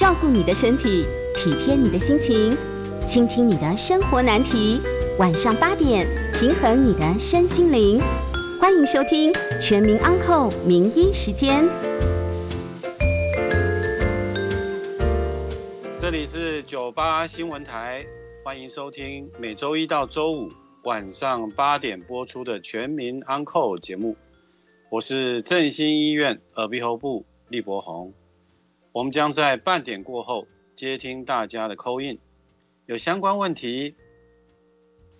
照顾你的身体，体贴你的心情，倾听你的生活难题。晚上八点，平衡你的身心灵。欢迎收听《全民安扣名医时间》。这里是九八新闻台，欢迎收听每周一到周五晚上八点播出的《全民安扣节目。我是振兴医院耳鼻喉部厉博宏。我们将在半点过后接听大家的 call in，有相关问题，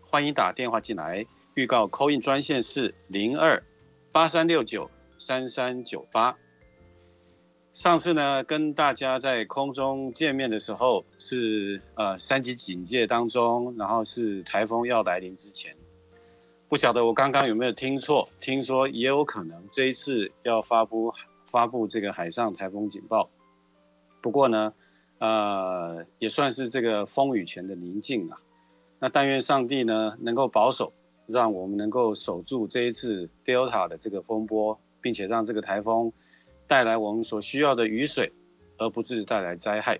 欢迎打电话进来。预告 call in 专线是零二八三六九三三九八。上次呢，跟大家在空中见面的时候是呃三级警戒当中，然后是台风要来临之前。不晓得我刚刚有没有听错？听说也有可能这一次要发布发布这个海上台风警报。不过呢，呃，也算是这个风雨前的宁静啊。那但愿上帝呢能够保守，让我们能够守住这一次 Delta 的这个风波，并且让这个台风带来我们所需要的雨水，而不致带来灾害。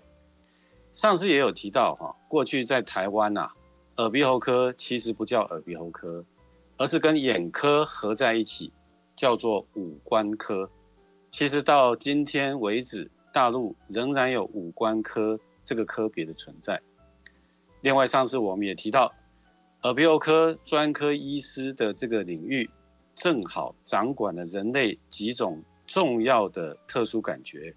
上次也有提到哈，过去在台湾呐，耳鼻喉科其实不叫耳鼻喉科，而是跟眼科合在一起，叫做五官科。其实到今天为止。大陆仍然有五官科这个科别的存在。另外，上次我们也提到，耳鼻喉科专科医师的这个领域，正好掌管了人类几种重要的特殊感觉，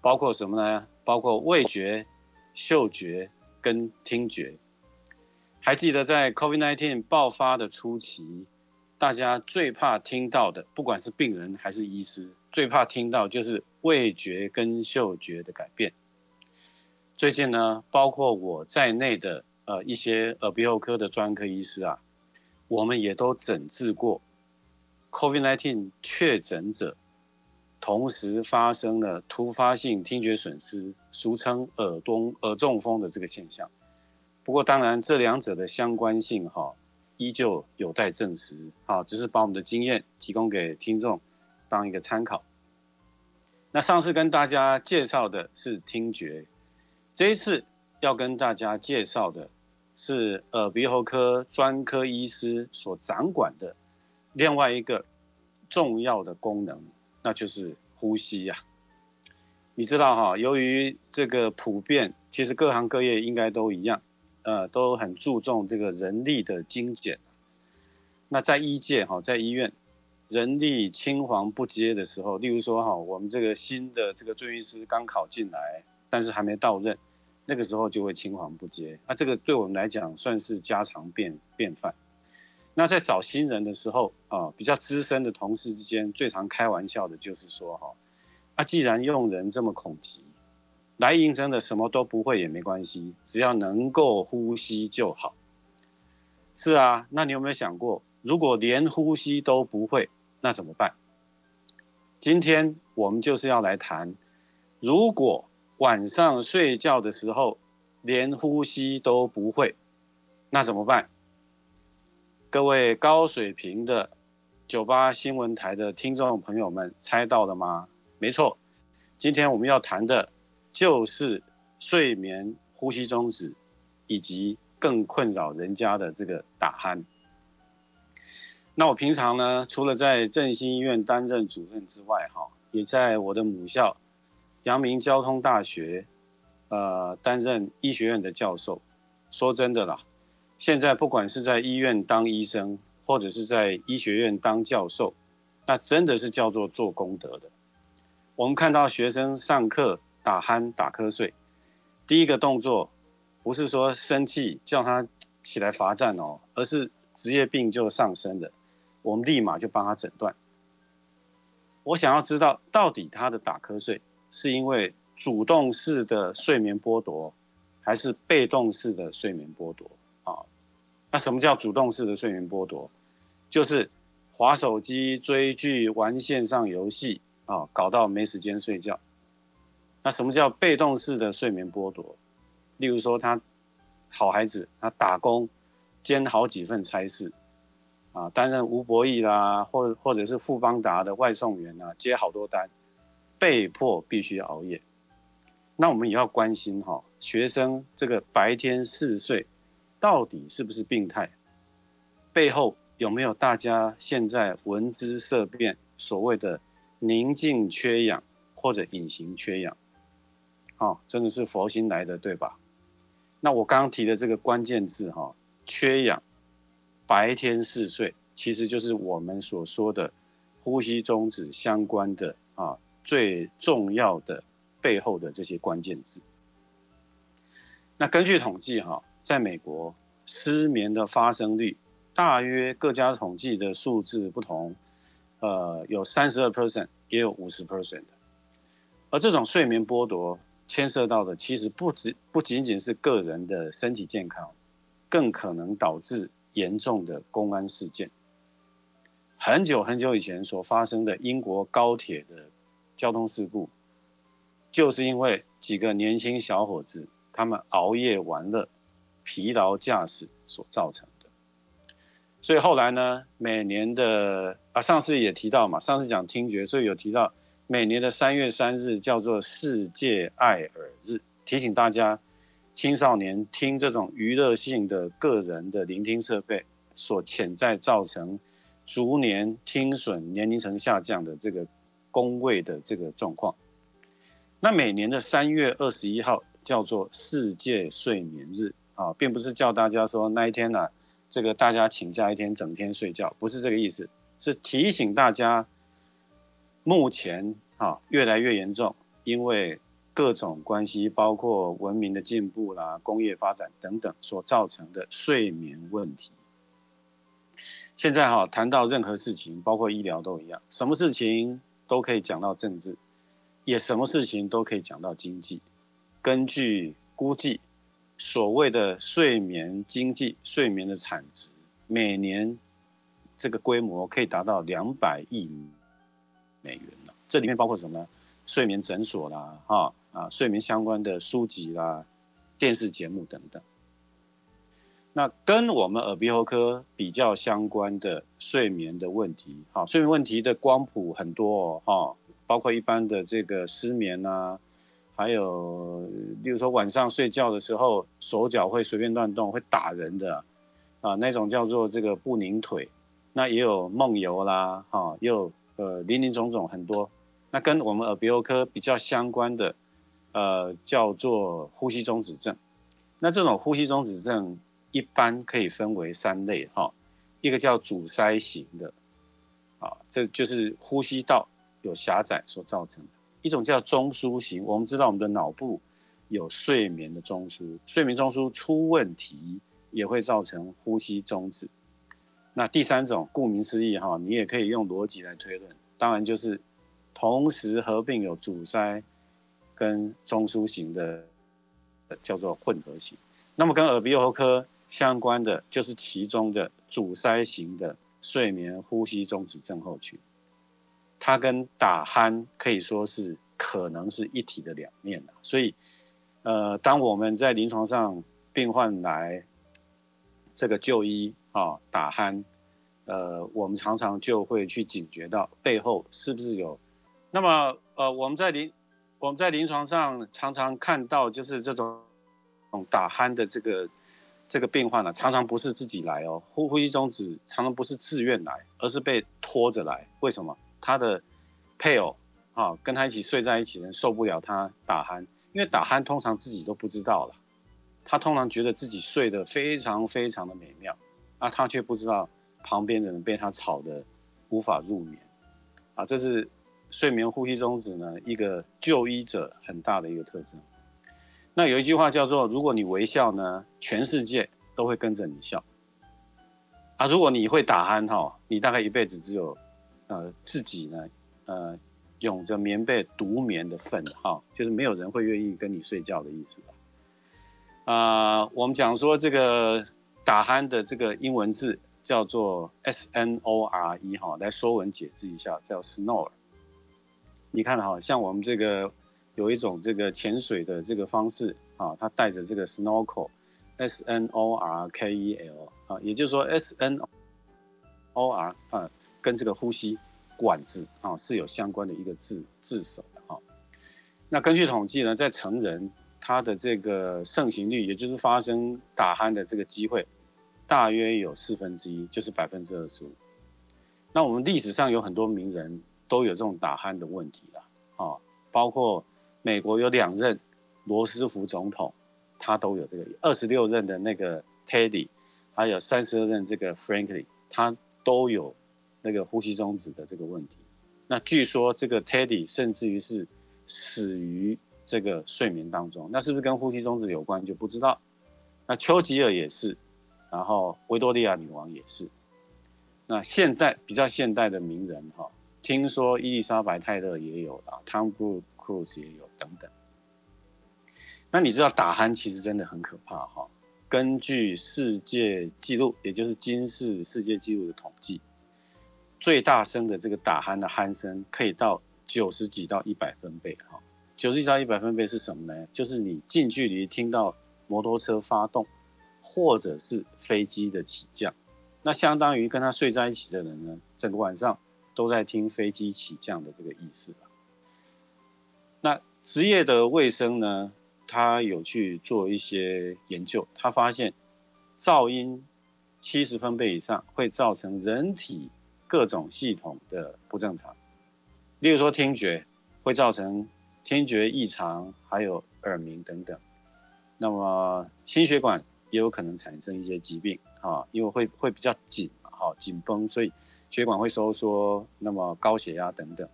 包括什么呢？包括味觉、嗅觉跟听觉。还记得在 COVID-19 爆发的初期，大家最怕听到的，不管是病人还是医师，最怕听到就是。味觉跟嗅觉的改变。最近呢，包括我在内的呃一些耳鼻喉科的专科医师啊，我们也都诊治过 COVID-19 确诊者，同时发生了突发性听觉损失，俗称耳东耳中风的这个现象。不过，当然这两者的相关性哈，依旧有待证实。好，只是把我们的经验提供给听众，当一个参考。那上次跟大家介绍的是听觉，这一次要跟大家介绍的是耳鼻喉科专科医师所掌管的另外一个重要的功能，那就是呼吸呀。你知道哈，由于这个普遍，其实各行各业应该都一样，呃，都很注重这个人力的精简。那在医界哈，在医院。人力青黄不接的时候，例如说哈，我们这个新的这个住院师刚考进来，但是还没到任，那个时候就会青黄不接。那这个对我们来讲算是家常便便饭。那在找新人的时候啊，比较资深的同事之间最常开玩笑的就是说哈，啊，既然用人这么恐急，来应征的什么都不会也没关系，只要能够呼吸就好。是啊，那你有没有想过，如果连呼吸都不会？那怎么办？今天我们就是要来谈，如果晚上睡觉的时候连呼吸都不会，那怎么办？各位高水平的九八新闻台的听众朋友们，猜到了吗？没错，今天我们要谈的就是睡眠呼吸中止，以及更困扰人家的这个打鼾。那我平常呢，除了在振兴医院担任主任之外，哈，也在我的母校阳明交通大学，呃，担任医学院的教授。说真的啦，现在不管是在医院当医生，或者是在医学院当教授，那真的是叫做做功德的。我们看到学生上课打鼾、打瞌睡，第一个动作不是说生气叫他起来罚站哦，而是职业病就上升了。我们立马就帮他诊断。我想要知道，到底他的打瞌睡是因为主动式的睡眠剥夺，还是被动式的睡眠剥夺？啊，那什么叫主动式的睡眠剥夺？就是划手机、追剧、玩线上游戏啊，搞到没时间睡觉。那什么叫被动式的睡眠剥夺？例如说，他好孩子，他打工兼好几份差事。啊，担任吴博义啦，或或者是富邦达的外送员啊，接好多单，被迫必须熬夜。那我们也要关心哈，学生这个白天嗜睡，到底是不是病态？背后有没有大家现在闻之色变所谓的宁静缺氧或者隐形缺氧？哦，真的是佛心来的，对吧？那我刚刚提的这个关键字哈，缺氧，白天嗜睡，其实就是我们所说的呼吸中止相关的啊最重要的。背后的这些关键字。那根据统计，哈，在美国失眠的发生率大约各家统计的数字不同，呃，有三十二 percent，也有五十 percent 的。而这种睡眠剥夺牵涉到的，其实不只不仅仅是个人的身体健康，更可能导致严重的公安事件。很久很久以前所发生的英国高铁的交通事故。就是因为几个年轻小伙子，他们熬夜玩乐、疲劳驾驶所造成的。所以后来呢，每年的啊，上次也提到嘛，上次讲听觉，所以有提到每年的三月三日叫做世界爱耳日，提醒大家青少年听这种娱乐性的个人的聆听设备所潜在造成逐年听损、年龄层下降的这个工位的这个状况。那每年的三月二十一号叫做世界睡眠日啊，并不是叫大家说那一天呢，这个大家请假一天，整天睡觉，不是这个意思，是提醒大家，目前啊越来越严重，因为各种关系，包括文明的进步啦、工业发展等等所造成的睡眠问题。现在哈谈到任何事情，包括医疗都一样，什么事情都可以讲到政治。也什么事情都可以讲到经济。根据估计，所谓的睡眠经济、睡眠的产值，每年这个规模可以达到两百亿美元。这里面包括什么呢？睡眠诊所啦，哈啊，睡眠相关的书籍啦、电视节目等等。那跟我们耳鼻喉科比较相关的睡眠的问题，哈，睡眠问题的光谱很多哦，哈。包括一般的这个失眠啊，还有，例如说晚上睡觉的时候手脚会随便乱动，会打人的，啊，那种叫做这个不宁腿，那也有梦游啦，哈，又呃林林总总很多。那跟我们耳鼻喉科比较相关的，呃，叫做呼吸中止症。那这种呼吸中止症一般可以分为三类哈，一个叫阻塞型的，啊，这就是呼吸道。有狭窄所造成的一种叫中枢型，我们知道我们的脑部有睡眠的中枢，睡眠中枢出问题也会造成呼吸中止。那第三种，顾名思义哈，你也可以用逻辑来推论，当然就是同时合并有阻塞跟中枢型的，叫做混合型。那么跟耳鼻喉科相关的就是其中的阻塞型的睡眠呼吸中止症候群。它跟打鼾可以说是可能是一体的两面所以，呃，当我们在临床上病患来这个就医啊打鼾，呃，我们常常就会去警觉到背后是不是有。那么，呃，我们在临我们在临床上常常看到就是这种打鼾的这个这个病患呢，常常不是自己来哦，呼呼吸中止常常不是自愿来，而是被拖着来。为什么？他的配偶啊，跟他一起睡在一起的人受不了他打鼾，因为打鼾通常自己都不知道了，他通常觉得自己睡得非常非常的美妙，啊，他却不知道旁边的人被他吵得无法入眠，啊，这是睡眠呼吸中止呢一个就医者很大的一个特征。那有一句话叫做：如果你微笑呢，全世界都会跟着你笑。啊，如果你会打鼾哈，你大概一辈子只有。呃，自己呢，呃，拥着棉被独眠的份哈，就是没有人会愿意跟你睡觉的意思吧？啊，我们讲说这个打鼾的这个英文字叫做 S N O R E 哈，来说文解字一下，叫 snore。你看哈，像我们这个有一种这个潜水的这个方式啊，它带着这个 snorkel，S N O R K E L 啊，也就是说 S N O R 啊。跟这个呼吸管子啊是有相关的一个字字首的哈。那根据统计呢，在成人他的这个盛行率，也就是发生打鼾的这个机会，大约有四分之一，就是百分之二十五。那我们历史上有很多名人都有这种打鼾的问题了，啊，包括美国有两任罗斯福总统，他都有这个二十六任的那个 Teddy，还有三十二任这个 Franklin，他都有那个呼吸中止的这个问题。那据说这个 Teddy 甚至于是。死于这个睡眠当中，那是不是跟呼吸中止有关就不知道。那丘吉尔也是，然后维多利亚女王也是。那现代比较现代的名人哈，听说伊丽莎白泰勒也有啊，汤姆克鲁斯也有等等。那你知道打鼾其实真的很可怕哈。根据世界纪录，也就是金氏世界纪录的统计，最大声的这个打鼾的鼾声可以到。九十几到一百分贝，哈，九十几到一百分贝是什么呢？就是你近距离听到摩托车发动，或者是飞机的起降，那相当于跟他睡在一起的人呢，整个晚上都在听飞机起降的这个意思吧。那职业的卫生呢，他有去做一些研究，他发现噪音七十分贝以上会造成人体各种系统的不正常。例如说，听觉会造成听觉异常，还有耳鸣等等。那么心血管也有可能产生一些疾病啊，因为会会比较紧哈，紧绷，所以血管会收缩，那么高血压等等。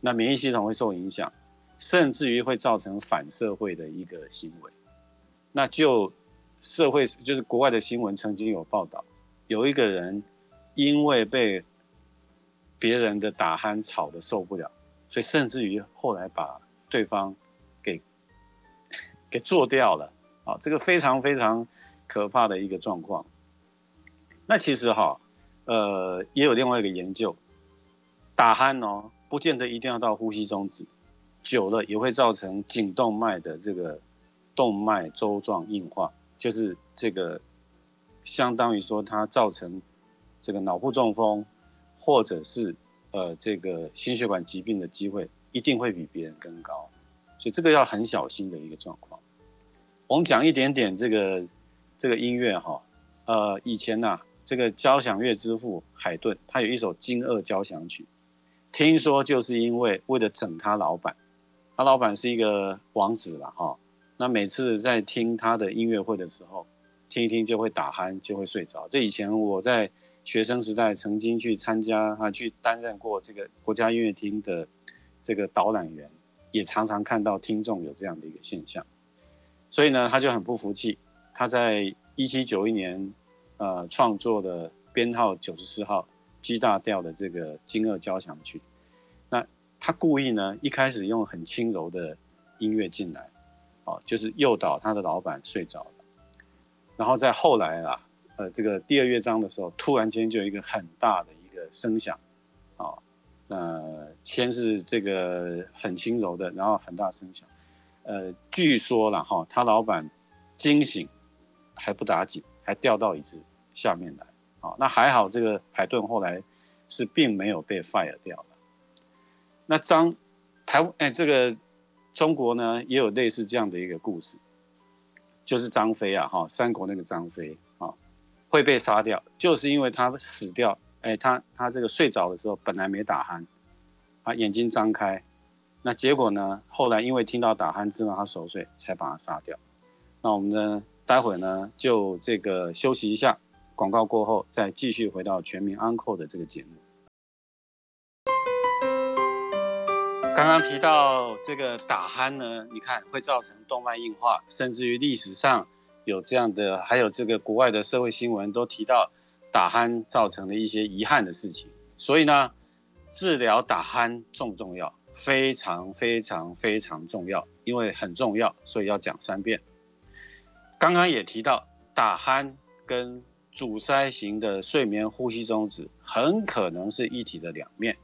那免疫系统会受影响，甚至于会造成反社会的一个行为。那就社会就是国外的新闻曾经有报道，有一个人因为被别人的打鼾吵的受不了，所以甚至于后来把对方给给做掉了啊！这个非常非常可怕的一个状况。那其实哈，呃，也有另外一个研究，打鼾哦，不见得一定要到呼吸中止，久了也会造成颈动脉的这个动脉粥状硬化，就是这个相当于说它造成这个脑部中风。或者是呃这个心血管疾病的机会一定会比别人更高，所以这个要很小心的一个状况。我们讲一点点这个这个音乐哈，呃以前呐这个交响乐之父海顿他有一首惊愕交响曲，听说就是因为为了整他老板，他老板是一个王子了哈，那每次在听他的音乐会的时候，听一听就会打鼾就会睡着。这以前我在。学生时代曾经去参加啊，去担任过这个国家音乐厅的这个导览员，也常常看到听众有这样的一个现象，所以呢，他就很不服气。他在一七九一年，呃，创作的编号九十四号 G 大调的这个金二交响曲。那他故意呢，一开始用很轻柔的音乐进来，哦，就是诱导他的老板睡着了，然后在后来啊。呃，这个第二乐章的时候，突然间就有一个很大的一个声响，啊，那先是这个很轻柔的，然后很大声响，呃，据说了哈，他老板惊醒还不打紧，还掉到椅子下面来，啊，那还好，这个海顿后来是并没有被 fire 掉了。那张台湾哎，这个中国呢也有类似这样的一个故事，就是张飞啊，哈，三国那个张飞啊。会被杀掉，就是因为他死掉。哎，他他这个睡着的时候本来没打鼾，啊，眼睛张开，那结果呢？后来因为听到打鼾，知道他熟睡，才把他杀掉。那我们呢？待会呢就这个休息一下，广告过后再继续回到全民安扣的这个节目。刚刚提到这个打鼾呢，你看会造成动脉硬化，甚至于历史上。有这样的，还有这个国外的社会新闻都提到打鼾造成的一些遗憾的事情。所以呢，治疗打鼾重不重要？非常非常非常重要，因为很重要，所以要讲三遍。刚刚也提到，打鼾跟阻塞型的睡眠呼吸中止很可能是一体的两面。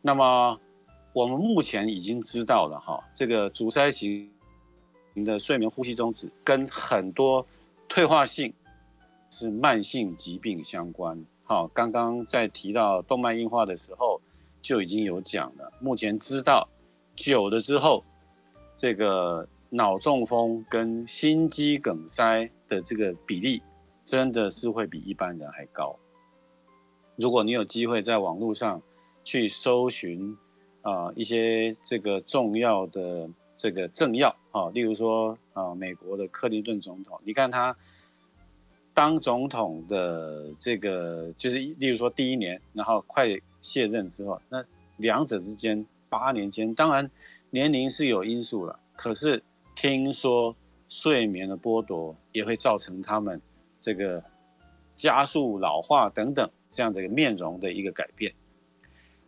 那么我们目前已经知道了哈，这个阻塞型。的睡眠呼吸中止跟很多退化性是慢性疾病相关。好，刚刚在提到动脉硬化的时候就已经有讲了。目前知道久了之后这个脑中风跟心肌梗塞的这个比例，真的是会比一般人还高。如果你有机会在网络上去搜寻啊一些这个重要的这个政要啊，例如说啊美国的克林顿总统，你看他当总统的这个就是例如说第一年，然后快卸任之后，那两者之间八年间，当然年龄是有因素了，可是听说睡眠的剥夺也会造成他们这个加速老化等等。这样的一个面容的一个改变。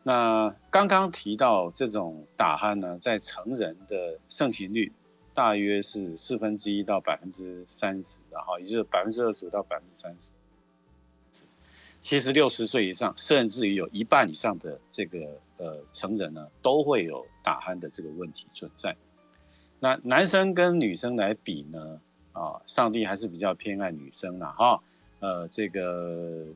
那刚刚提到这种打鼾呢，在成人的盛行率大约是四分之一到百分之三十，然后也就是百分之二十五到百分之三十。其实六十岁以上，甚至于有一半以上的这个呃成人呢，都会有打鼾的这个问题存在。那男生跟女生来比呢，啊，上帝还是比较偏爱女生了哈。呃，这个。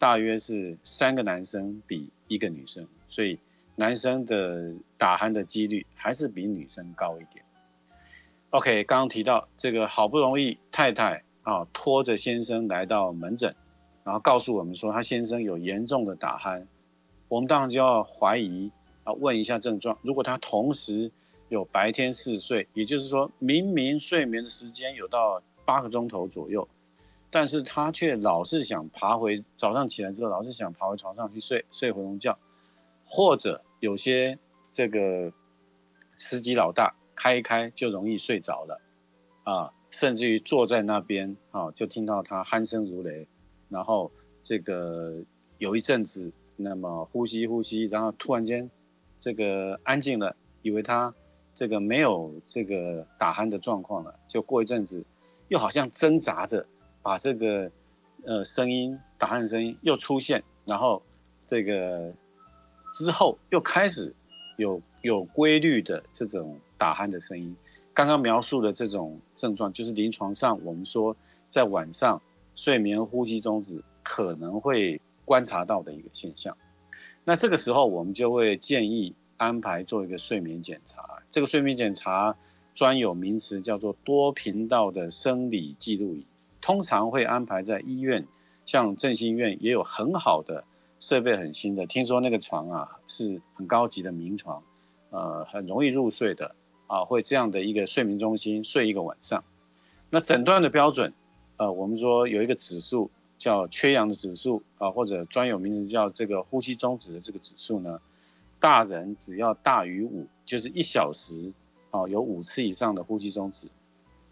大约是三个男生比一个女生，所以男生的打鼾的几率还是比女生高一点。OK，刚刚提到这个好不容易太太啊拖着先生来到门诊，然后告诉我们说他先生有严重的打鼾，我们当然就要怀疑啊问一下症状。如果他同时有白天嗜睡，也就是说明明睡眠的时间有到八个钟头左右。但是他却老是想爬回早上起来之后，老是想爬回床上去睡睡回笼觉，或者有些这个司机老大开一开就容易睡着了，啊，甚至于坐在那边啊，就听到他鼾声如雷，然后这个有一阵子，那么呼吸呼吸，然后突然间这个安静了，以为他这个没有这个打鼾的状况了，就过一阵子又好像挣扎着。把这个呃声音打鼾声音又出现，然后这个之后又开始有有规律的这种打鼾的声音。刚刚描述的这种症状，就是临床上我们说在晚上睡眠呼吸中止可能会观察到的一个现象。那这个时候我们就会建议安排做一个睡眠检查。这个睡眠检查专有名词叫做多频道的生理记录仪。通常会安排在医院，像振兴医院也有很好的设备，很新的。听说那个床啊是很高级的名床，呃，很容易入睡的啊，会这样的一个睡眠中心睡一个晚上。那诊断的标准，呃，我们说有一个指数叫缺氧的指数啊，或者专有名词叫这个呼吸终止的这个指数呢，大人只要大于五，就是一小时啊有五次以上的呼吸终止，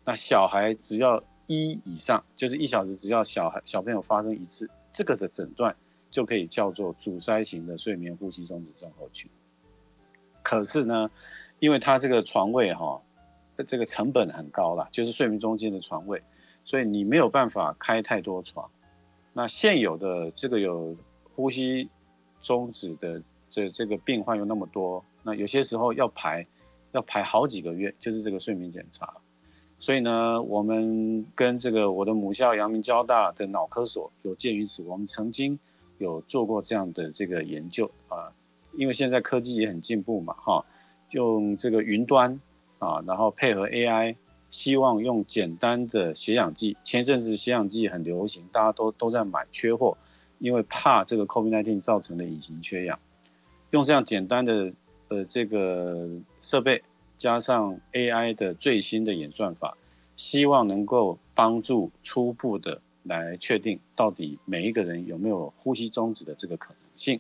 那小孩只要。一以上就是一小时，只要小孩小朋友发生一次，这个的诊断就可以叫做阻塞型的睡眠呼吸中止症候群。可是呢，因为它这个床位哈，这个成本很高了，就是睡眠中心的床位，所以你没有办法开太多床。那现有的这个有呼吸中止的这这个病患有那么多，那有些时候要排要排好几个月，就是这个睡眠检查。所以呢，我们跟这个我的母校阳明交大的脑科所有鉴于此，我们曾经有做过这样的这个研究啊。因为现在科技也很进步嘛，哈，用这个云端啊，然后配合 AI，希望用简单的血氧计。前一阵子血氧计很流行，大家都都在买，缺货，因为怕这个 COVID-19 造成的隐形缺氧。用这样简单的呃这个设备。加上 AI 的最新的演算法，希望能够帮助初步的来确定到底每一个人有没有呼吸中止的这个可能性。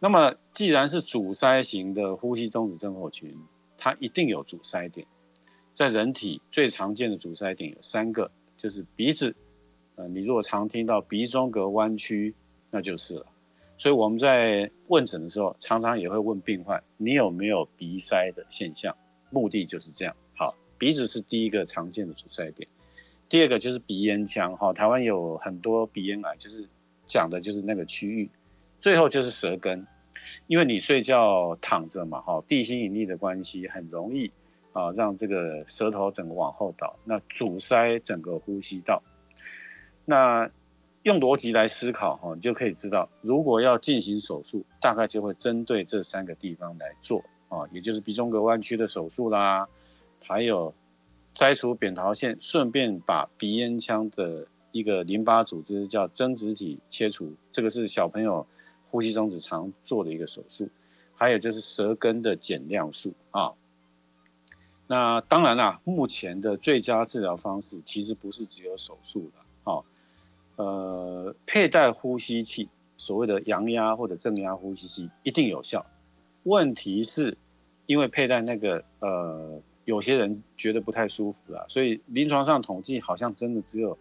那么，既然是阻塞型的呼吸中止症候群，它一定有阻塞点。在人体最常见的阻塞点有三个，就是鼻子。呃，你如果常听到鼻中隔弯曲，那就是了。所以我们在问诊的时候，常常也会问病患：你有没有鼻塞的现象？目的就是这样。好，鼻子是第一个常见的阻塞点，第二个就是鼻咽腔。哈，台湾有很多鼻咽癌，就是讲的就是那个区域。最后就是舌根，因为你睡觉躺着嘛，哈，地心引力的关系，很容易啊让这个舌头整个往后倒，那阻塞整个呼吸道。那用逻辑来思考，哈，你就可以知道，如果要进行手术，大概就会针对这三个地方来做，啊，也就是鼻中隔弯曲的手术啦，还有摘除扁桃腺，顺便把鼻咽腔的一个淋巴组织叫增殖体切除，这个是小朋友呼吸中止常做的一个手术。还有就是舌根的减量术啊。那当然啦，目前的最佳治疗方式其实不是只有手术的，呃，佩戴呼吸器，所谓的阳压或者正压呼吸器一定有效。问题是，因为佩戴那个呃，有些人觉得不太舒服啦，所以临床上统计好像真的只有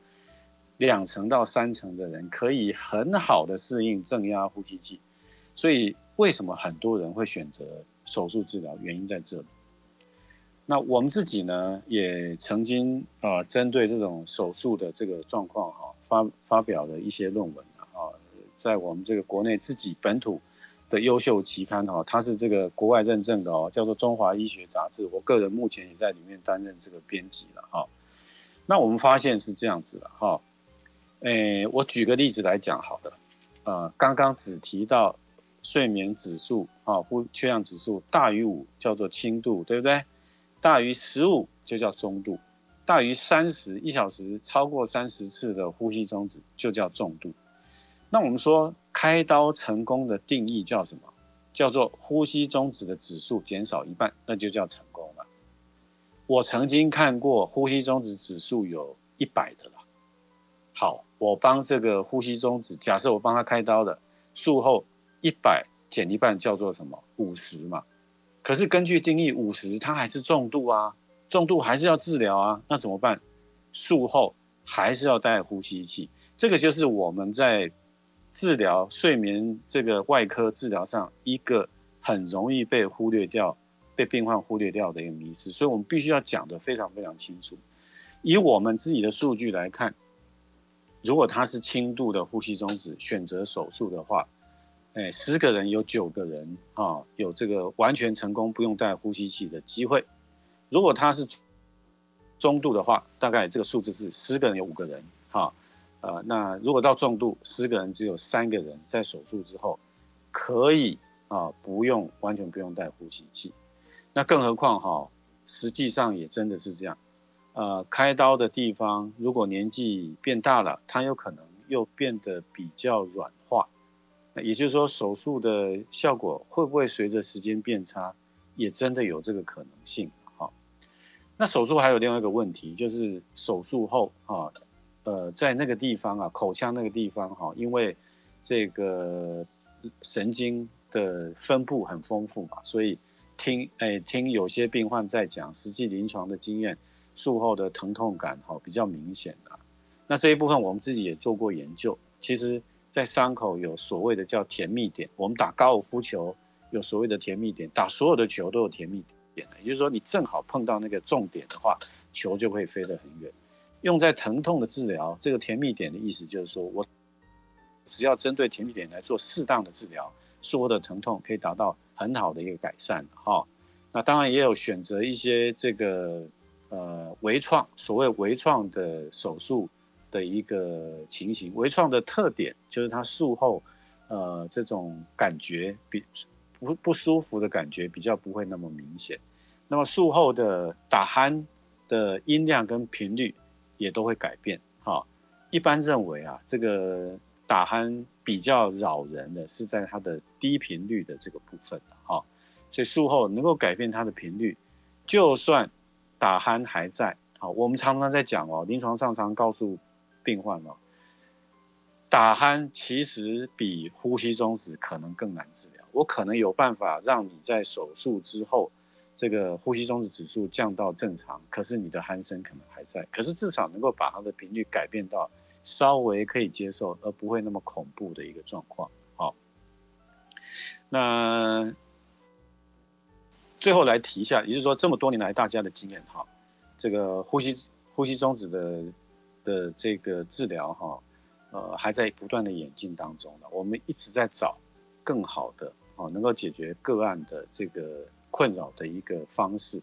两成到三成的人可以很好的适应正压呼吸器。所以为什么很多人会选择手术治疗？原因在这里。那我们自己呢，也曾经啊，针对这种手术的这个状况，发发表的一些论文啊，在我们这个国内自己本土。的优秀期刊哈，它是这个国外认证的哦，叫做《中华医学杂志》。我个人目前也在里面担任这个编辑了哈。那我们发现是这样子的哈，诶，我举个例子来讲好的，呃，刚刚只提到睡眠指数啊，呼缺氧指数大于五叫做轻度，对不对？大于十五就叫中度，大于三十一小时超过三十次的呼吸中止就叫重度。那我们说。开刀成功的定义叫什么？叫做呼吸中止的指数减少一半，那就叫成功了。我曾经看过呼吸中止指数有一百的了。好，我帮这个呼吸中止，假设我帮他开刀的，术后一百减一半叫做什么？五十嘛。可是根据定义，五十它还是重度啊，重度还是要治疗啊，那怎么办？术后还是要戴呼吸器。这个就是我们在。治疗睡眠这个外科治疗上，一个很容易被忽略掉、被病患忽略掉的一个迷失，所以我们必须要讲得非常非常清楚。以我们自己的数据来看，如果他是轻度的呼吸中止，选择手术的话，哎，十个人有九个人啊，有这个完全成功不用带呼吸器的机会。如果他是中度的话，大概这个数字是十个人有五个人，哈。呃，那如果到重度，十个人只有三个人在手术之后可以啊，不用完全不用带呼吸器。那更何况哈，实际上也真的是这样。呃，开刀的地方如果年纪变大了，它有可能又变得比较软化。那也就是说，手术的效果会不会随着时间变差，也真的有这个可能性。那手术还有另外一个问题，就是手术后啊。呃，在那个地方啊，口腔那个地方哈，因为这个神经的分布很丰富嘛，所以听哎听有些病患在讲实际临床的经验，术后的疼痛感哈比较明显啊。那这一部分我们自己也做过研究，其实在伤口有所谓的叫甜蜜点，我们打高尔夫球有所谓的甜蜜点，打所有的球都有甜蜜点，也就是说你正好碰到那个重点的话，球就会飞得很远。用在疼痛的治疗，这个甜蜜点的意思就是说，我只要针对甜蜜点来做适当的治疗，术后的疼痛可以达到很好的一个改善哈。那当然也有选择一些这个呃微创，所谓微创的手术的一个情形。微创的特点就是它术后呃这种感觉比不不舒服的感觉比较不会那么明显。那么术后的打鼾的音量跟频率。也都会改变哈。一般认为啊，这个打鼾比较扰人的是在它的低频率的这个部分哈。所以术后能够改变它的频率，就算打鼾还在，好，我们常常在讲哦，临床上常告诉病患哦，打鼾其实比呼吸中止可能更难治疗。我可能有办法让你在手术之后。这个呼吸中止指数降到正常，可是你的鼾声可能还在，可是至少能够把它的频率改变到稍微可以接受，而不会那么恐怖的一个状况。好，那最后来提一下，也就是说这么多年来大家的经验哈，这个呼吸呼吸中止的的这个治疗哈，呃还在不断的演进当中呢，我们一直在找更好的哦，能够解决个案的这个。困扰的一个方式，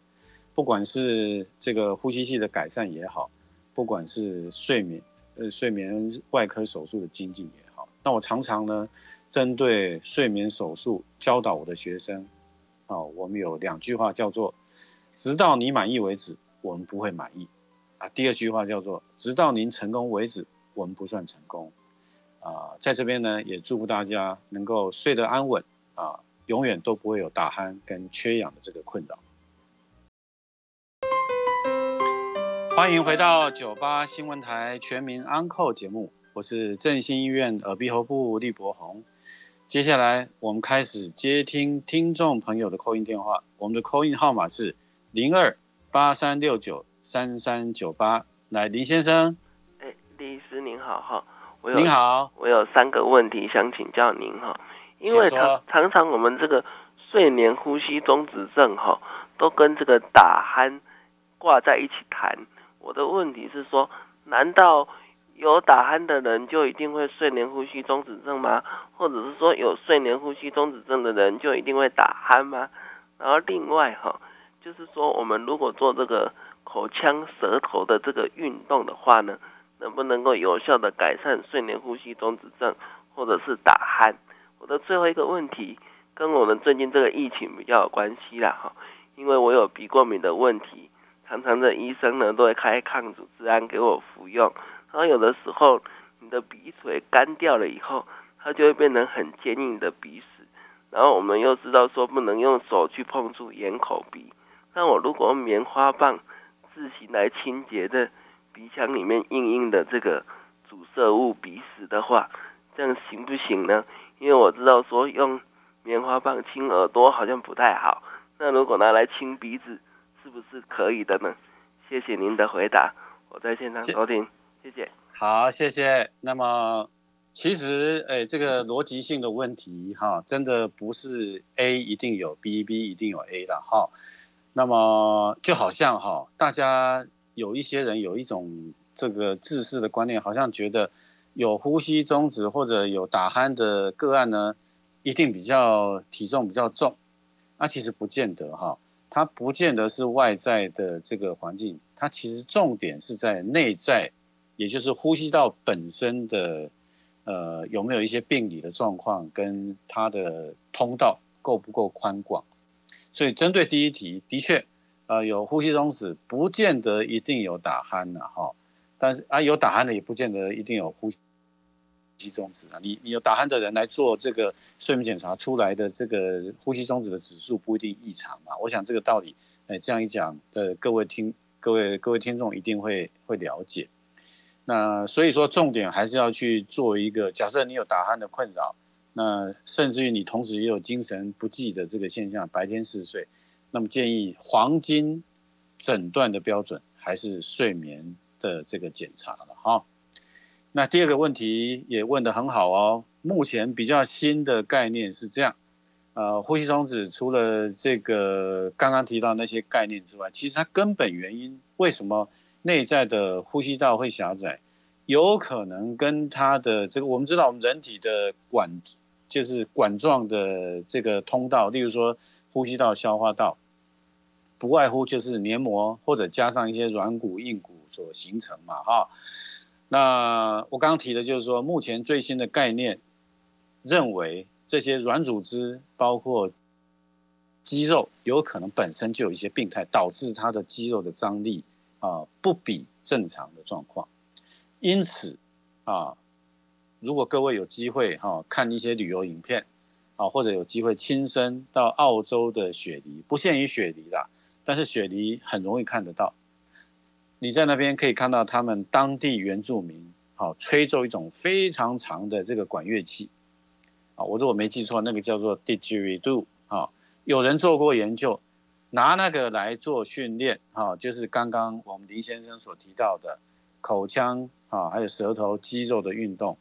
不管是这个呼吸器的改善也好，不管是睡眠呃睡眠外科手术的精进也好，那我常常呢针对睡眠手术教导我的学生，啊，我们有两句话叫做直到你满意为止，我们不会满意。啊，第二句话叫做直到您成功为止，我们不算成功。啊，在这边呢，也祝福大家能够睡得安稳啊，永远都不会有打鼾跟缺氧的这个困扰。欢迎回到九八新闻台全民安扣节目，我是振兴医院耳鼻喉部厉博宏。接下来我们开始接听听众朋友的扣音电话，我们的扣音号码是零二八三六九三三九八。来，林先生，哎，李医师您好哈，我您好，我有三个问题想请教您哈，因为常常常我们这个睡眠呼吸中止症哈，都跟这个打鼾挂在一起谈。我的问题是说，难道有打鼾的人就一定会睡眠呼吸中止症吗？或者是说有睡眠呼吸中止症的人就一定会打鼾吗？然后另外哈，就是说我们如果做这个口腔舌头的这个运动的话呢，能不能够有效的改善睡眠呼吸中止症或者是打鼾？我的最后一个问题跟我们最近这个疫情比较有关系啦哈，因为我有鼻过敏的问题。常常的医生呢都会开抗组织胺给我服用，然后有的时候你的鼻水干掉了以后，它就会变成很坚硬的鼻屎，然后我们又知道说不能用手去碰触眼口鼻，那我如果用棉花棒自行来清洁的鼻腔里面硬硬的这个阻塞物鼻屎的话，这样行不行呢？因为我知道说用棉花棒亲耳朵好像不太好，那如果拿来亲鼻子。是不是可以的呢？谢谢您的回答，我在现场收听，谢谢。好，谢谢。那么，其实，哎，这个逻辑性的问题，哈，真的不是 A 一定有 B，B 一定有 A 的，哈。那么，就好像哈，大家有一些人有一种这个自私的观念，好像觉得有呼吸中止或者有打鼾的个案呢，一定比较体重比较重，那其实不见得，哈。它不见得是外在的这个环境，它其实重点是在内在，也就是呼吸道本身的，呃，有没有一些病理的状况，跟它的通道够不够宽广。所以针对第一题，的确，呃，有呼吸中止，不见得一定有打鼾呢，哈。但是啊，有打鼾的也不见得一定有呼。呼吸中止啊，你你有打鼾的人来做这个睡眠检查出来的这个呼吸中止的指数不一定异常嘛？我想这个道理，哎，这样一讲，呃，各位听各位各位听众一定会会了解。那所以说，重点还是要去做一个假设，你有打鼾的困扰，那甚至于你同时也有精神不济的这个现象，白天嗜睡，那么建议黄金诊断的标准还是睡眠的这个检查了哈。那第二个问题也问得很好哦。目前比较新的概念是这样，呃，呼吸中止除了这个刚刚提到那些概念之外，其实它根本原因为什么内在的呼吸道会狭窄，有可能跟它的这个我们知道我们人体的管就是管状的这个通道，例如说呼吸道、消化道，不外乎就是黏膜或者加上一些软骨、硬骨所形成嘛，哈。那我刚刚提的就是说，目前最新的概念认为，这些软组织包括肌肉，有可能本身就有一些病态，导致它的肌肉的张力啊不比正常的状况。因此啊，如果各位有机会哈看一些旅游影片啊，或者有机会亲身到澳洲的雪梨，不限于雪梨啦，但是雪梨很容易看得到。你在那边可以看到他们当地原住民，好吹奏一种非常长的这个管乐器，啊，我如果没记错，那个叫做 didgeridoo，啊，有人做过研究，拿那个来做训练，哈，就是刚刚我们林先生所提到的口腔啊，还有舌头肌肉的运动，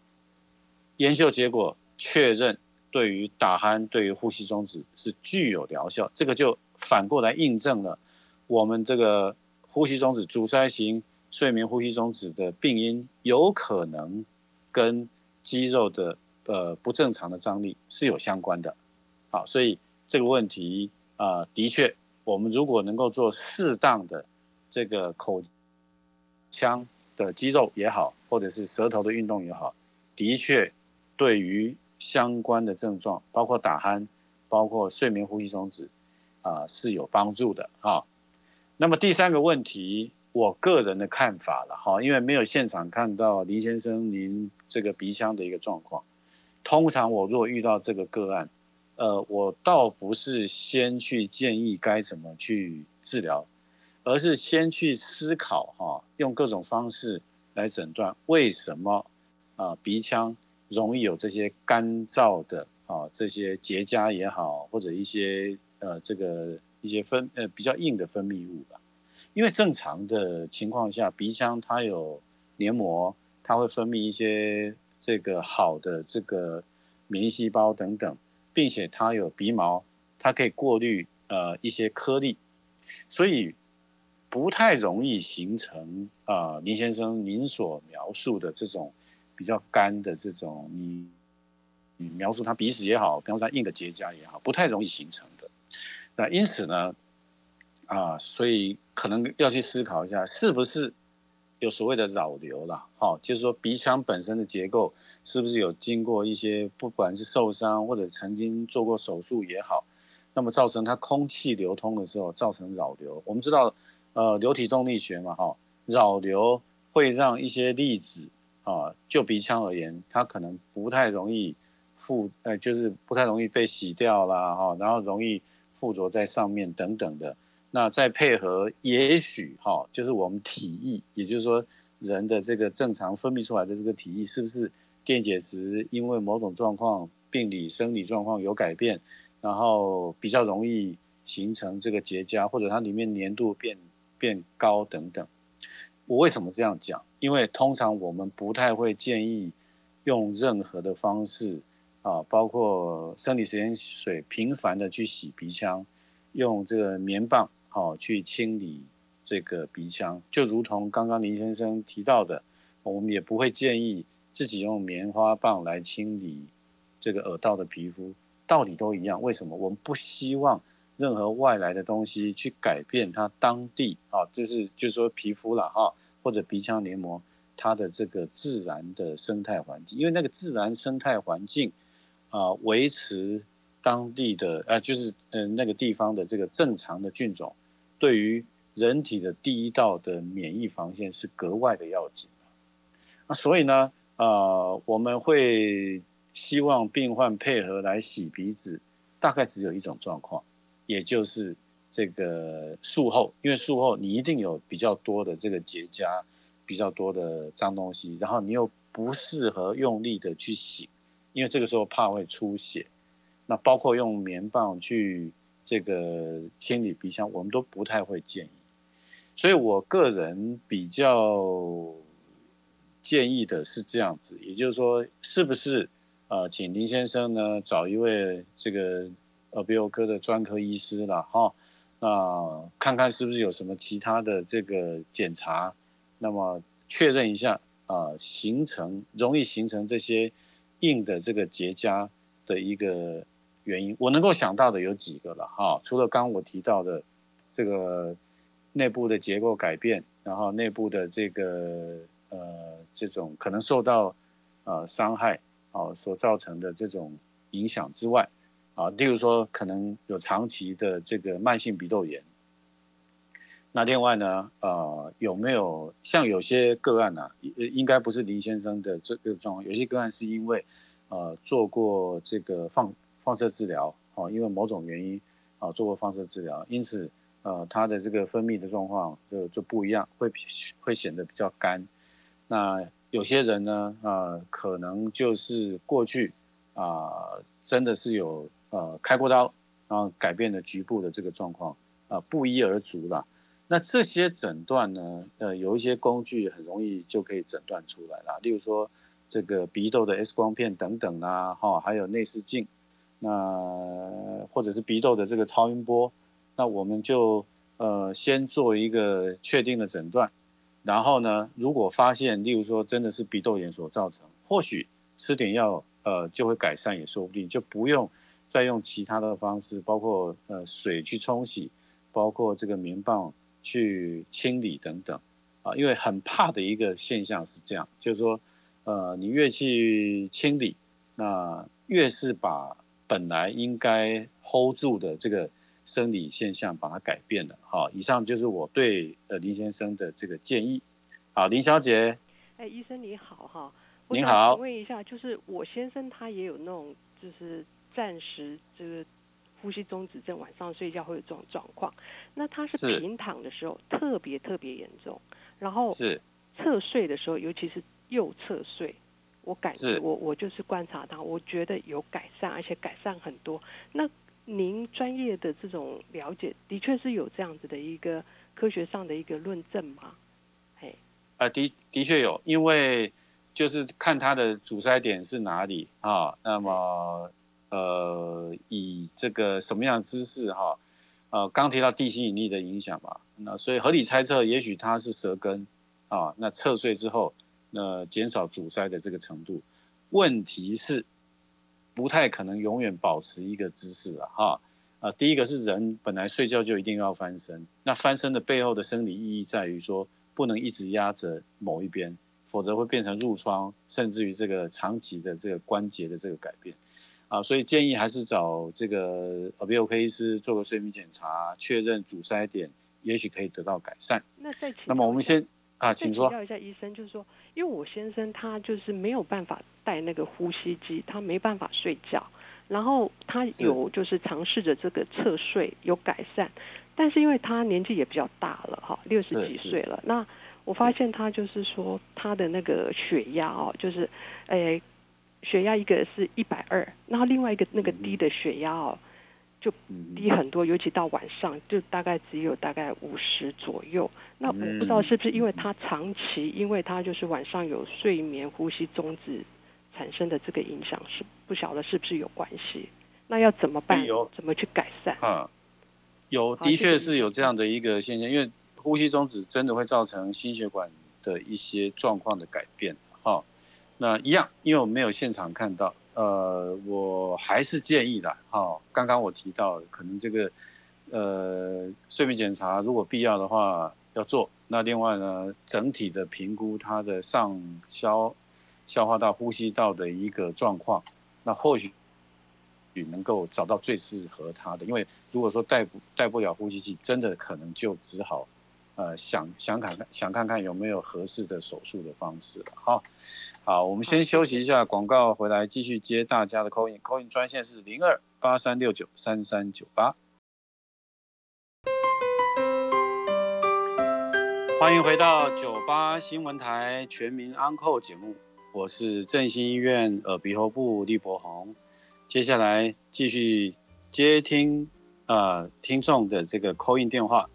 研究结果确认对于打鼾、对于呼吸中止是具有疗效，这个就反过来印证了我们这个。呼吸中止、阻塞型睡眠呼吸中止的病因，有可能跟肌肉的呃不正常的张力是有相关的。好，所以这个问题啊，的确，我们如果能够做适当的这个口腔的肌肉也好，或者是舌头的运动也好，的确对于相关的症状，包括打鼾、包括睡眠呼吸中止啊，是有帮助的啊。那么第三个问题，我个人的看法了哈，因为没有现场看到林先生您这个鼻腔的一个状况。通常我如果遇到这个个案，呃，我倒不是先去建议该怎么去治疗，而是先去思考哈，用各种方式来诊断为什么啊鼻腔容易有这些干燥的啊这些结痂也好，或者一些呃这个一些分呃比较硬的分泌物吧。因为正常的情况下，鼻腔它有黏膜，它会分泌一些这个好的这个免疫细胞等等。并且它有鼻毛，它可以过滤呃一些颗粒，所以不太容易形成啊林先生您所描述的这种比较干的这种你你描述他鼻屎也好，描述他硬的结痂也好，不太容易形成。那因此呢啊，所以可能要去思考一下，是不是有所谓的扰流了？哈，就是说鼻腔本身的结构。是不是有经过一些，不管是受伤或者曾经做过手术也好，那么造成它空气流通的时候造成扰流？我们知道，呃，流体动力学嘛，哈，扰流会让一些粒子啊，就鼻腔而言，它可能不太容易附，呃，就是不太容易被洗掉啦，哈，然后容易附着在上面等等的。那再配合，也许哈，就是我们体液，也就是说人的这个正常分泌出来的这个体液，是不是？电解质因为某种状况、病理、生理状况有改变，然后比较容易形成这个结痂，或者它里面粘度变变高等等。我为什么这样讲？因为通常我们不太会建议用任何的方式啊，包括生理食盐水频繁的去洗鼻腔，用这个棉棒好去清理这个鼻腔，就如同刚刚林先生提到的，我们也不会建议。自己用棉花棒来清理这个耳道的皮肤，道理都一样。为什么？我们不希望任何外来的东西去改变它当地啊，就是就是说皮肤了哈，或者鼻腔黏膜它的这个自然的生态环境，因为那个自然生态环境啊，维持当地的啊，就是嗯那个地方的这个正常的菌种，对于人体的第一道的免疫防线是格外的要紧那所以呢？呃，我们会希望病患配合来洗鼻子，大概只有一种状况，也就是这个术后，因为术后你一定有比较多的这个结痂，比较多的脏东西，然后你又不适合用力的去洗，因为这个时候怕会出血。那包括用棉棒去这个清理鼻腔，我们都不太会建议。所以我个人比较。建议的是这样子，也就是说，是不是呃，请林先生呢找一位这个耳鼻喉科的专科医师了哈，那看看是不是有什么其他的这个检查，那么确认一下啊，形成容易形成这些硬的这个结痂的一个原因，我能够想到的有几个了哈，除了刚我提到的这个内部的结构改变，然后内部的这个。呃，这种可能受到呃伤害啊所造成的这种影响之外，啊，例如说可能有长期的这个慢性鼻窦炎。那另外呢，呃，有没有像有些个案呢，应该不是林先生的这个状况，有些个案是因为呃做过这个放放射治疗，哦，因为某种原因啊做过放射治疗，因此呃他的这个分泌的状况就就不一样，会会显得比较干。那有些人呢，啊，可能就是过去啊，真的是有呃开过刀，然后改变了局部的这个状况，啊，不一而足了。那这些诊断呢，呃，有一些工具很容易就可以诊断出来了，例如说这个鼻窦的 X 光片等等啊，哈，还有内视镜，那或者是鼻窦的这个超音波，那我们就呃先做一个确定的诊断。然后呢，如果发现，例如说真的是鼻窦炎所造成，或许吃点药，呃，就会改善也说不定，就不用再用其他的方式，包括呃水去冲洗，包括这个棉棒去清理等等，啊，因为很怕的一个现象是这样，就是说，呃，你越去清理，那越是把本来应该 hold 住的这个生理现象把它改变了。好，以上就是我对呃林先生的这个建议。好，林小姐。哎，医生你好哈。您好。问一下，就是我先生他也有那种，就是暂时这个呼吸中止症，晚上睡觉会有这种状况。那他是平躺的时候特别特别严重，然后是侧睡的时候，尤其是右侧睡，我感觉我我就是观察他，我觉得有改善，而且改善很多。那您专业的这种了解，的确是有这样子的一个科学上的一个论证吗？哎，啊，的的确有，因为。就是看它的阻塞点是哪里啊？那么，呃，以这个什么样的姿势哈？呃，刚提到地心引力的影响吧，那所以合理猜测，也许它是舌根啊。那侧睡之后，那减少阻塞的这个程度。问题是，不太可能永远保持一个姿势了哈。啊，第一个是人本来睡觉就一定要翻身，那翻身的背后的生理意义在于说，不能一直压着某一边。否则会变成褥疮，甚至于这个长期的这个关节的这个改变，啊，所以建议还是找这个耳鼻喉科医师做个睡眠检查，确认阻塞点，也许可以得到改善。那再请，那么我们先啊，请说。请教一下医生，就是说，因为我先生他就是没有办法戴那个呼吸机，他没办法睡觉，然后他有就是尝试着这个侧睡有改善，但是因为他年纪也比较大了哈，六十几岁了，那。我发现他就是说他的那个血压哦，就是，诶，血压一个是一百二，然后另外一个那个低的血压哦，就低很多，尤其到晚上就大概只有大概五十左右。那我不知道是不是因为他长期，因为他就是晚上有睡眠呼吸中止产生的这个影响，是不晓得是不是有关系？那要怎么办？怎么去改善？啊，有，的确是有这样的一个现象，因为。呼吸中止真的会造成心血管的一些状况的改变，哈，那一样，因为我没有现场看到，呃，我还是建议的，哈，刚刚我提到，可能这个，呃，睡眠检查如果必要的话要做，那另外呢，整体的评估他的上消消化道、呼吸道的一个状况，那或许能够找到最适合他的，因为如果说带不带不了呼吸器，真的可能就只好。呃，想想看看，想看看有没有合适的手术的方式了哈。我们先休息一下，广告回来继续接大家的 call in，call in 专线是零二八三六九三三九八。欢迎回到九八新闻台全民安扣节目，我是振兴医院耳鼻喉部李博宏，接下来继续接听呃听众的这个 call in 电话。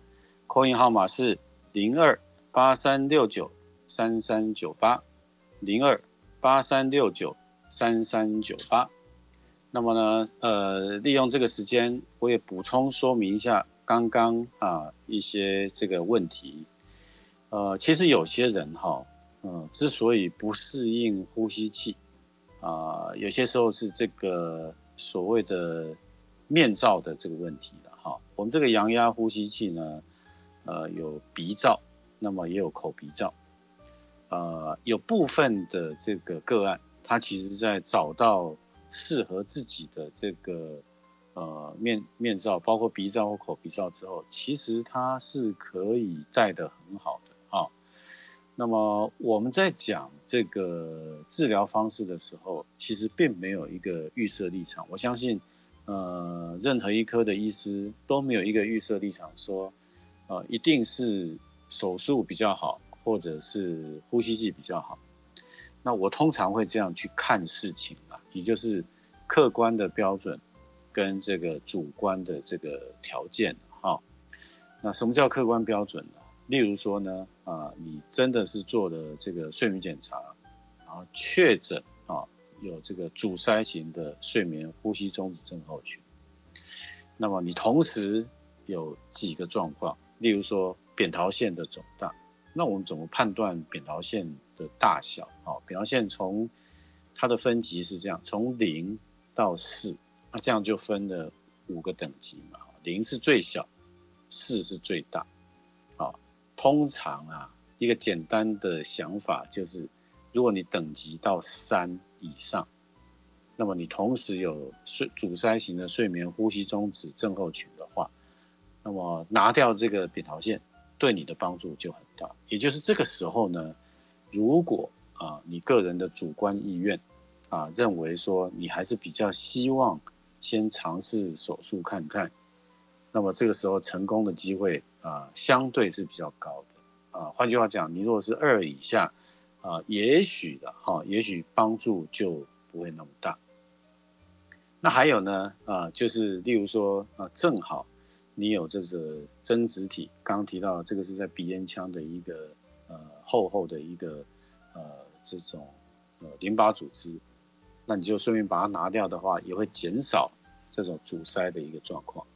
扣印号码是零二八三六九三三九八，零二八三六九三三九八。那么呢，呃，利用这个时间，我也补充说明一下刚刚啊一些这个问题。呃，其实有些人哈，嗯，之所以不适应呼吸器，啊，有些时候是这个所谓的面罩的这个问题了哈。我们这个阳压呼吸器呢。呃，有鼻罩，那么也有口鼻罩，呃，有部分的这个个案，他其实在找到适合自己的这个呃面面罩，包括鼻罩或口鼻罩之后，其实他是可以戴的很好的啊。那么我们在讲这个治疗方式的时候，其实并没有一个预设立场。我相信，呃，任何一科的医师都没有一个预设立场说。呃，一定是手术比较好，或者是呼吸器比较好。那我通常会这样去看事情啊，也就是客观的标准跟这个主观的这个条件哈。那什么叫客观标准呢？例如说呢，啊，你真的是做了这个睡眠检查，然后确诊啊有这个阻塞型的睡眠呼吸中止症候群，那么你同时有几个状况？例如说扁桃腺的肿大，那我们怎么判断扁桃腺的大小？啊，扁桃腺从它的分级是这样，从零到四，那这样就分了五个等级嘛。零是最小，四是最大。啊，通常啊，一个简单的想法就是，如果你等级到三以上，那么你同时有睡阻塞型的睡眠呼吸中止症候群的话，那么拿掉这个扁桃腺，对你的帮助就很大。也就是这个时候呢，如果啊你个人的主观意愿啊认为说你还是比较希望先尝试手术看看，那么这个时候成功的机会啊相对是比较高的啊。换句话讲，你如果是二以下啊，也许的哈，也许帮助就不会那么大。那还有呢，啊，就是例如说，啊，正好你有这个增殖体，刚刚提到这个是在鼻咽腔的一个呃厚厚的一个呃这种呃淋巴组织，那你就顺便把它拿掉的话，也会减少这种阻塞的一个状况。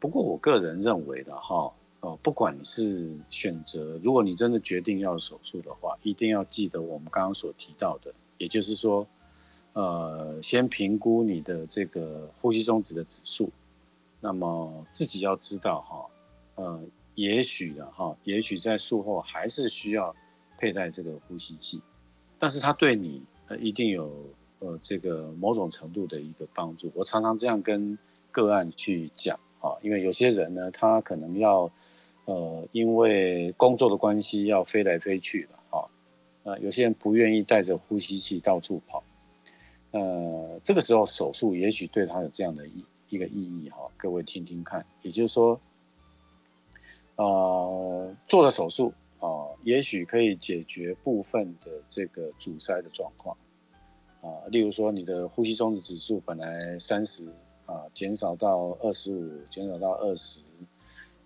不过我个人认为的哈，哦，不管你是选择，如果你真的决定要手术的话，一定要记得我们刚刚所提到的，也就是说。呃，先评估你的这个呼吸中止的指数，那么自己要知道哈，呃，也许的哈，也许在术后还是需要佩戴这个呼吸器，但是它对你呃一定有呃这个某种程度的一个帮助。我常常这样跟个案去讲啊，因为有些人呢，他可能要呃因为工作的关系要飞来飞去的哈，呃，有些人不愿意带着呼吸器到处跑。呃，这个时候手术也许对他有这样的意一个意义哈，各位听听看，也就是说，呃，做了手术啊，也许可以解决部分的这个阻塞的状况啊，例如说你的呼吸中的指数本来三十啊，减少到二十五，减少到二十，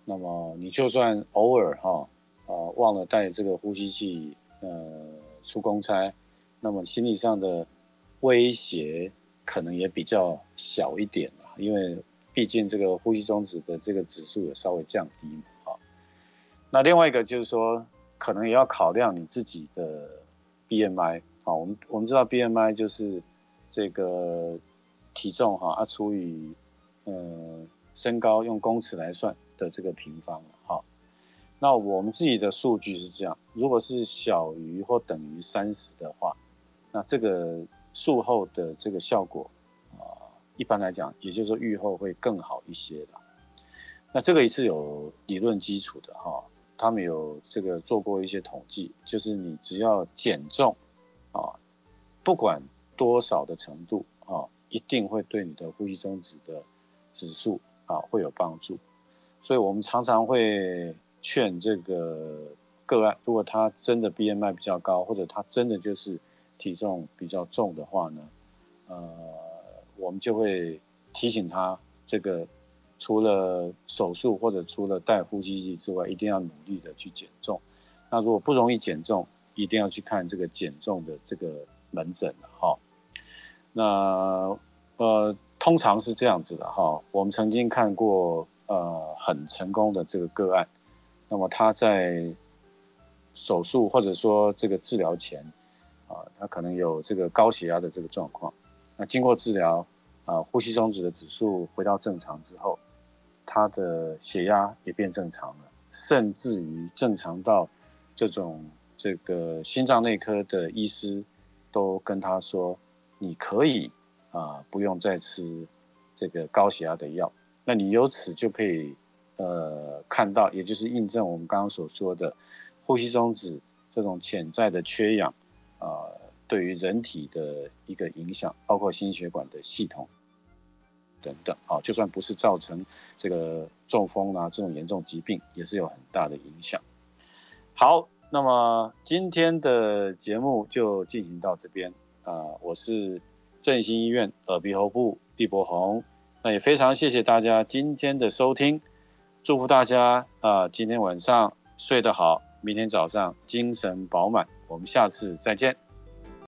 那么你就算偶尔哈啊忘了带这个呼吸器呃出公差，那么心理上的。威胁可能也比较小一点因为毕竟这个呼吸中止的这个指数也稍微降低嘛，哈。那另外一个就是说，可能也要考量你自己的 BMI 啊，我们我们知道 BMI 就是这个体重哈啊除以呃身高用公尺来算的这个平方哈。那我们自己的数据是这样，如果是小于或等于三十的话，那这个。术后的这个效果，一般来讲，也就是说愈后会更好一些的。那这个也是有理论基础的哈，他们有这个做过一些统计，就是你只要减重啊，不管多少的程度啊，一定会对你的呼吸中止的指数啊会有帮助。所以我们常常会劝这个个案，如果他真的 BMI 比较高，或者他真的就是体重比较重的话呢，呃，我们就会提醒他，这个除了手术或者除了戴呼吸机之外，一定要努力的去减重。那如果不容易减重，一定要去看这个减重的这个门诊了哈。那呃，通常是这样子的哈，我们曾经看过呃很成功的这个个案，那么他在手术或者说这个治疗前。啊，他可能有这个高血压的这个状况，那经过治疗，啊，呼吸中止的指数回到正常之后，他的血压也变正常了，甚至于正常到这种这个心脏内科的医师都跟他说，你可以啊，不用再吃这个高血压的药，那你由此就可以呃看到，也就是印证我们刚刚所说的呼吸中止这种潜在的缺氧。啊，对于人体的一个影响，包括心血管的系统等等，啊，就算不是造成这个中风啊这种严重疾病，也是有很大的影响。好，那么今天的节目就进行到这边啊，我是振兴医院耳鼻喉部毕博宏，那也非常谢谢大家今天的收听，祝福大家啊，今天晚上睡得好，明天早上精神饱满。我们下次再见。